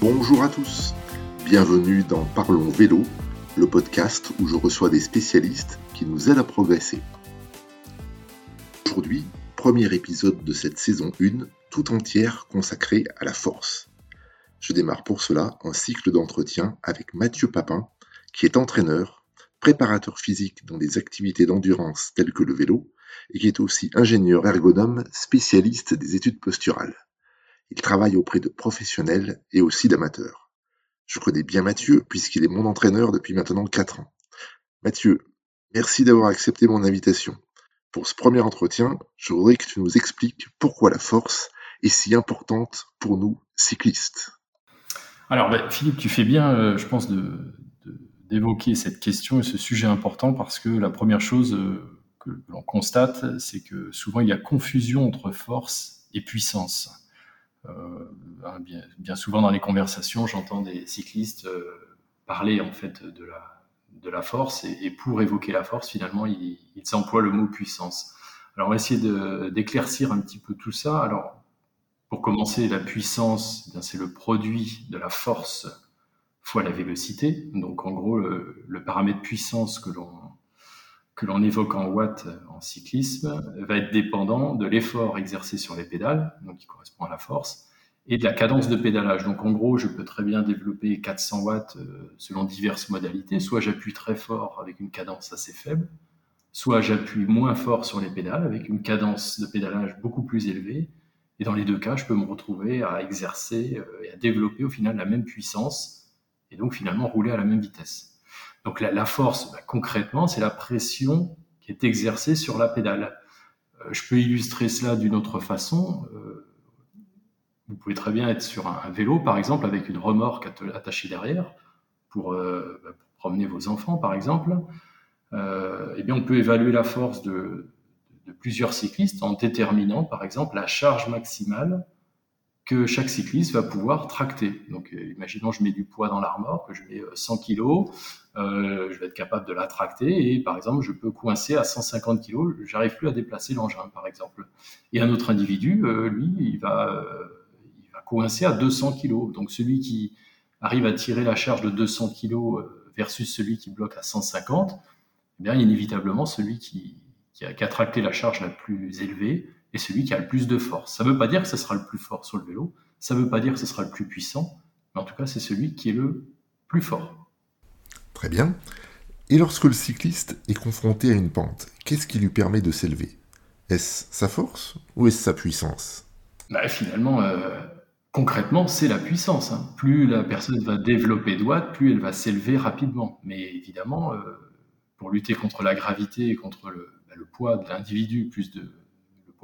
Bonjour à tous, bienvenue dans Parlons Vélo, le podcast où je reçois des spécialistes qui nous aident à progresser. Aujourd'hui, premier épisode de cette saison 1, tout entière consacrée à la force. Je démarre pour cela un cycle d'entretien avec Mathieu Papin, qui est entraîneur, préparateur physique dans des activités d'endurance telles que le vélo, et qui est aussi ingénieur ergonome spécialiste des études posturales. Il travaille auprès de professionnels et aussi d'amateurs. Je connais bien Mathieu puisqu'il est mon entraîneur depuis maintenant 4 ans. Mathieu, merci d'avoir accepté mon invitation. Pour ce premier entretien, je voudrais que tu nous expliques pourquoi la force est si importante pour nous cyclistes. Alors ben, Philippe, tu fais bien, euh, je pense, d'évoquer cette question et ce sujet important parce que la première chose euh, que l'on constate, c'est que souvent il y a confusion entre force et puissance. Euh, hein, bien, souvent dans les conversations, j'entends des cyclistes euh, parler en fait de la, de la force et, pour évoquer la force, finalement, ils, emploient le mot puissance. Alors, on va essayer d'éclaircir un petit peu tout ça. Alors, pour commencer, la puissance, eh c'est le produit de la force fois la vélocité. Donc, en gros, le paramètre puissance que l'on que l'on évoque en watts en cyclisme va être dépendant de l'effort exercé sur les pédales, donc qui correspond à la force, et de la cadence de pédalage. Donc en gros, je peux très bien développer 400 watts euh, selon diverses modalités. Soit j'appuie très fort avec une cadence assez faible, soit j'appuie moins fort sur les pédales avec une cadence de pédalage beaucoup plus élevée. Et dans les deux cas, je peux me retrouver à exercer euh, et à développer au final la même puissance et donc finalement rouler à la même vitesse. Donc la, force, bah, concrètement, c'est la pression qui est exercée sur la pédale. Euh, je peux illustrer cela d'une autre façon. Euh, vous pouvez très bien être sur un, vélo, par exemple, avec une remorque attachée derrière pour, euh, bah, promener vos enfants, par exemple. eh bien, on peut évaluer la force de, de plusieurs cyclistes en déterminant, par exemple, la charge maximale que chaque cycliste va pouvoir tracter. Donc, imaginons, je mets du poids dans l'armor, que je mets 100 kg, je vais être capable de la tracter et, par exemple, je peux coincer à 150 kg, j'arrive plus à déplacer l'engin, par exemple. Et un autre individu, euh, lui, il va, il va coincer à 200 kg. Donc, celui qui arrive à tirer la charge de 200 kg versus celui qui bloque à 150, eh bien, inévitablement, celui qui, a, qui a la charge la plus élevée et celui qui a le plus de force. Ça ne veut pas dire que ce sera le plus fort sur le vélo, ça ne veut pas dire que ce sera le plus puissant, mais en tout cas, c'est celui qui est le plus fort. Très bien. Et lorsque le cycliste est confronté à une pente, qu'est-ce qui lui permet de s'élever? Est-ce sa force ou est-ce sa puissance? Bah, Finalement, euh, concrètement, c'est la puissance. Hein. Plus la personne va développer de plus elle va s'élever rapidement. Mais évidemment, euh, pour lutter contre la gravité et contre le, bah, le poids de l'individu, plus de,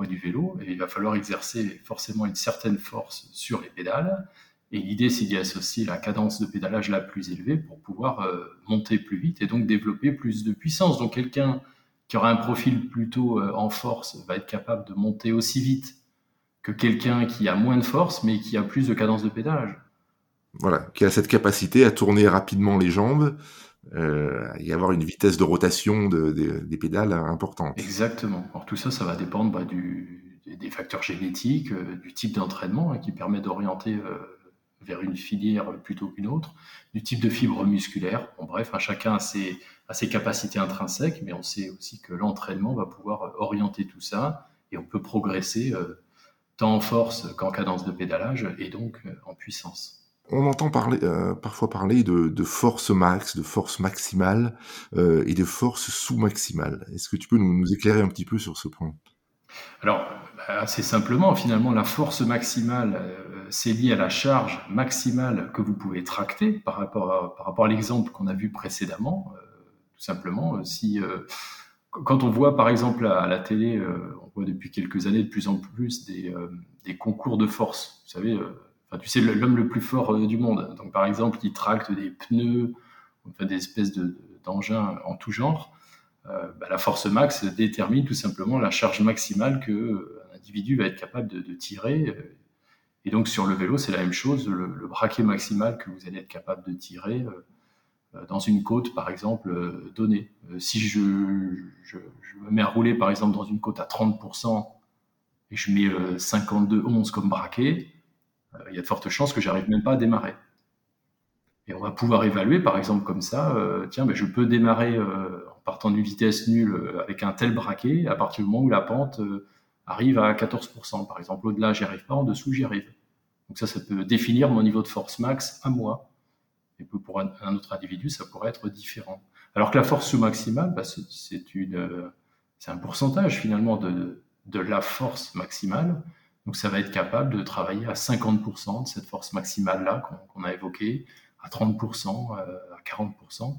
du vélo, il va falloir exercer forcément une certaine force sur les pédales. Et l'idée, c'est d'y associer la cadence de pédalage la plus élevée pour pouvoir euh, monter plus vite et donc développer plus de puissance. Donc quelqu'un qui aura un profil plutôt euh, en force va être capable de monter aussi vite que quelqu'un qui a moins de force mais qui a plus de cadence de pédalage. Voilà, qui a cette capacité à tourner rapidement les jambes, euh, y avoir une vitesse de rotation des pédales importante. Exactement. Alors tout ça, ça va dépendre bah, du, des facteurs génétiques, euh, du type d'entraînement hein, qui permet d'orienter euh, vers une filière plutôt qu'une autre, du type de fibre musculaire. En bref, hein, chacun a ses, a ses, capacités intrinsèques, mais on sait aussi que l'entraînement va pouvoir orienter tout ça et on peut progresser euh, tant en force qu'en cadence de pédalage et donc en puissance. On entend parler, euh, parfois parler de, force max, de force maximale euh, et de force sous-maximale. Est-ce que tu peux nous, éclairer un petit peu sur ce point? Alors, bah, assez simplement, finalement, la force maximale, euh, c'est lié à la charge maximale que vous pouvez tracter par rapport à, par rapport à l'exemple qu'on a vu précédemment. tout simplement, si quand on voit par exemple à, la télé, on voit depuis quelques années de plus en plus des, concours de force. Vous savez Enfin, tu sais, l'homme le plus fort euh, du monde. Donc, par exemple, il tracte des pneus, des espèces d'engins en tout genre. Euh, bah, la force max détermine tout simplement la charge maximale qu'un euh, individu va être capable de, tirer. Et donc, sur le vélo, c'est la même chose. Le, braquet maximal que vous allez être capable de tirer dans une côte, par exemple, donnée. si je, me mets à rouler, par exemple, dans une côte à 30% et je mets 52-11 comme braquet, euh, il y a de fortes chances que j'arrive même pas à démarrer. Et on va pouvoir évaluer, par exemple, comme ça, euh, tiens, ben, je peux démarrer euh, en partant d'une vitesse nulle euh, avec un tel braquet à partir du moment où la pente arrive à 14%. Par exemple, au-delà, j'y arrive pas, en dessous, j'y arrive. Donc ça, ça peut définir mon niveau de force max à moi. Et pour un, autre individu, ça pourrait être différent. Alors que la force sous-maximale, bah, c'est une, c'est un pourcentage finalement de, de la force maximale. Donc ça va être capable de travailler à 50% de cette force maximale-là qu'on a évoquée, à 30%, euh, à 40%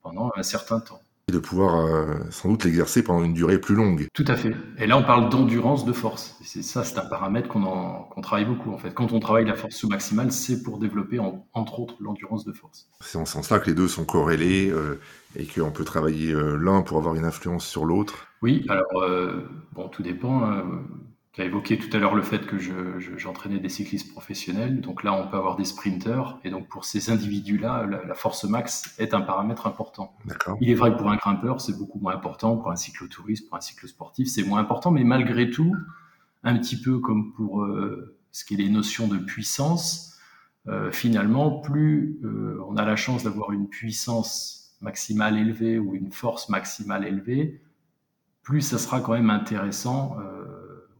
pendant un certain temps. Et de pouvoir euh, sans doute l'exercer pendant une durée plus longue. Tout à fait. Et là, on parle d'endurance de force. C'est ça, c'est un paramètre qu'on travaille beaucoup en fait. Quand on travaille la force sous-maximale, c'est pour développer entre autres l'endurance de force. C'est en ce sens-là que les deux sont corrélés euh, et qu'on peut travailler l'un pour avoir une influence sur l'autre. Oui, alors bon, tout dépend. Hein qui a évoqué tout à l'heure le fait que j'entraînais des cyclistes professionnels. Donc là, on peut avoir des sprinteurs. Et donc pour ces individus-là, la, force max est un paramètre important. Il est vrai que pour un grimpeur, c'est beaucoup moins important. Pour un cyclotouriste, pour un cyclosportif, c'est moins important. Mais malgré tout, un petit peu comme pour euh, ce qui est les notions de puissance, euh, finalement, plus euh, on a la chance d'avoir une puissance maximale élevée ou une force maximale élevée, plus ça sera quand même intéressant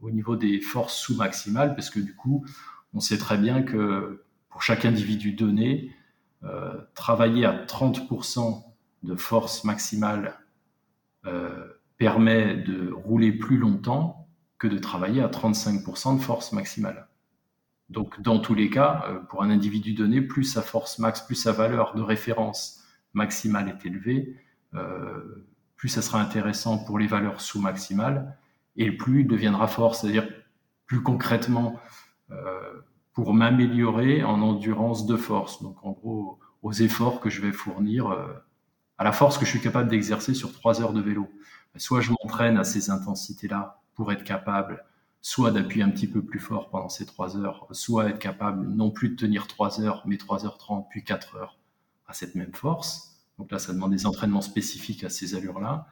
au niveau des forces sous-maximales, parce que du coup, on sait très bien que pour chaque individu donné, euh, travailler à 30% de force maximale euh, permet de rouler plus longtemps que de travailler à 35% de force maximale. Donc, dans tous les cas, euh, pour un individu donné, plus sa force max, plus sa valeur de référence maximale est élevée, plus ça sera intéressant pour les valeurs sous-maximales et plus il deviendra fort, c'est-à-dire plus concrètement euh, pour m'améliorer en endurance de force. Donc en gros, aux efforts que je vais fournir, euh, à la force que je suis capable d'exercer sur trois heures de vélo. Soit je m'entraîne à ces intensités-là pour être capable soit d'appuyer un petit peu plus fort pendant ces trois heures, soit être capable non plus de tenir trois heures, mais trois heures trente, puis quatre heures à cette même force. Donc là, ça demande des entraînements spécifiques à ces allures-là.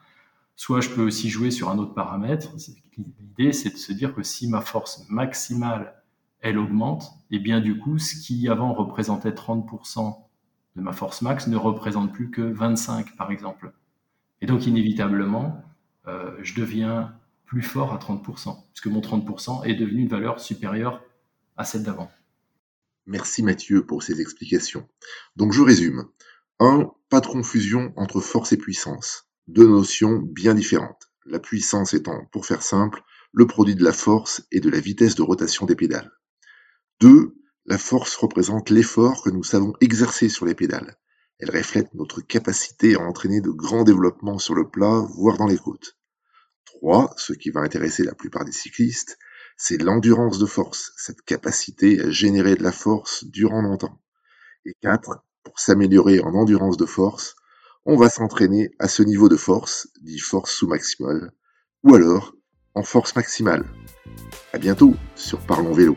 Soit je peux aussi jouer sur un autre paramètre. L'idée, c'est de se dire que si ma force maximale, elle augmente, et eh bien du coup, ce qui avant représentait 30% de ma force max ne représente plus que 25%, par exemple. Et donc, inévitablement, euh, je deviens plus fort à 30%, puisque mon 30% est devenu une valeur supérieure à celle d'avant. Merci Mathieu pour ces explications. Donc je résume. 1. Pas de confusion entre force et puissance deux notions bien différentes, la puissance étant, pour faire simple, le produit de la force et de la vitesse de rotation des pédales. 2. La force représente l'effort que nous savons exercer sur les pédales. Elle reflète notre capacité à entraîner de grands développements sur le plat, voire dans les côtes. 3. Ce qui va intéresser la plupart des cyclistes, c'est l'endurance de force, cette capacité à générer de la force durant longtemps. Et 4. Pour s'améliorer en endurance de force, on va s'entraîner à ce niveau de force, dit force sous-maximale, ou alors en force maximale. À bientôt sur Parlons Vélo.